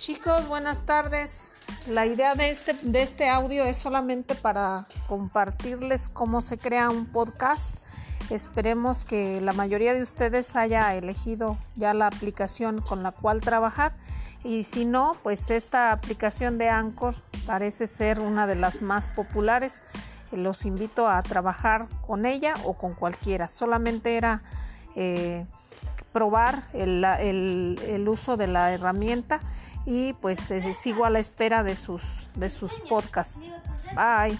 Chicos, buenas tardes. La idea de este, de este audio es solamente para compartirles cómo se crea un podcast. Esperemos que la mayoría de ustedes haya elegido ya la aplicación con la cual trabajar y si no, pues esta aplicación de Anchor parece ser una de las más populares. Los invito a trabajar con ella o con cualquiera. Solamente era eh, probar el, el, el uso de la herramienta y pues sigo a la espera de sus de sus podcasts. Bye.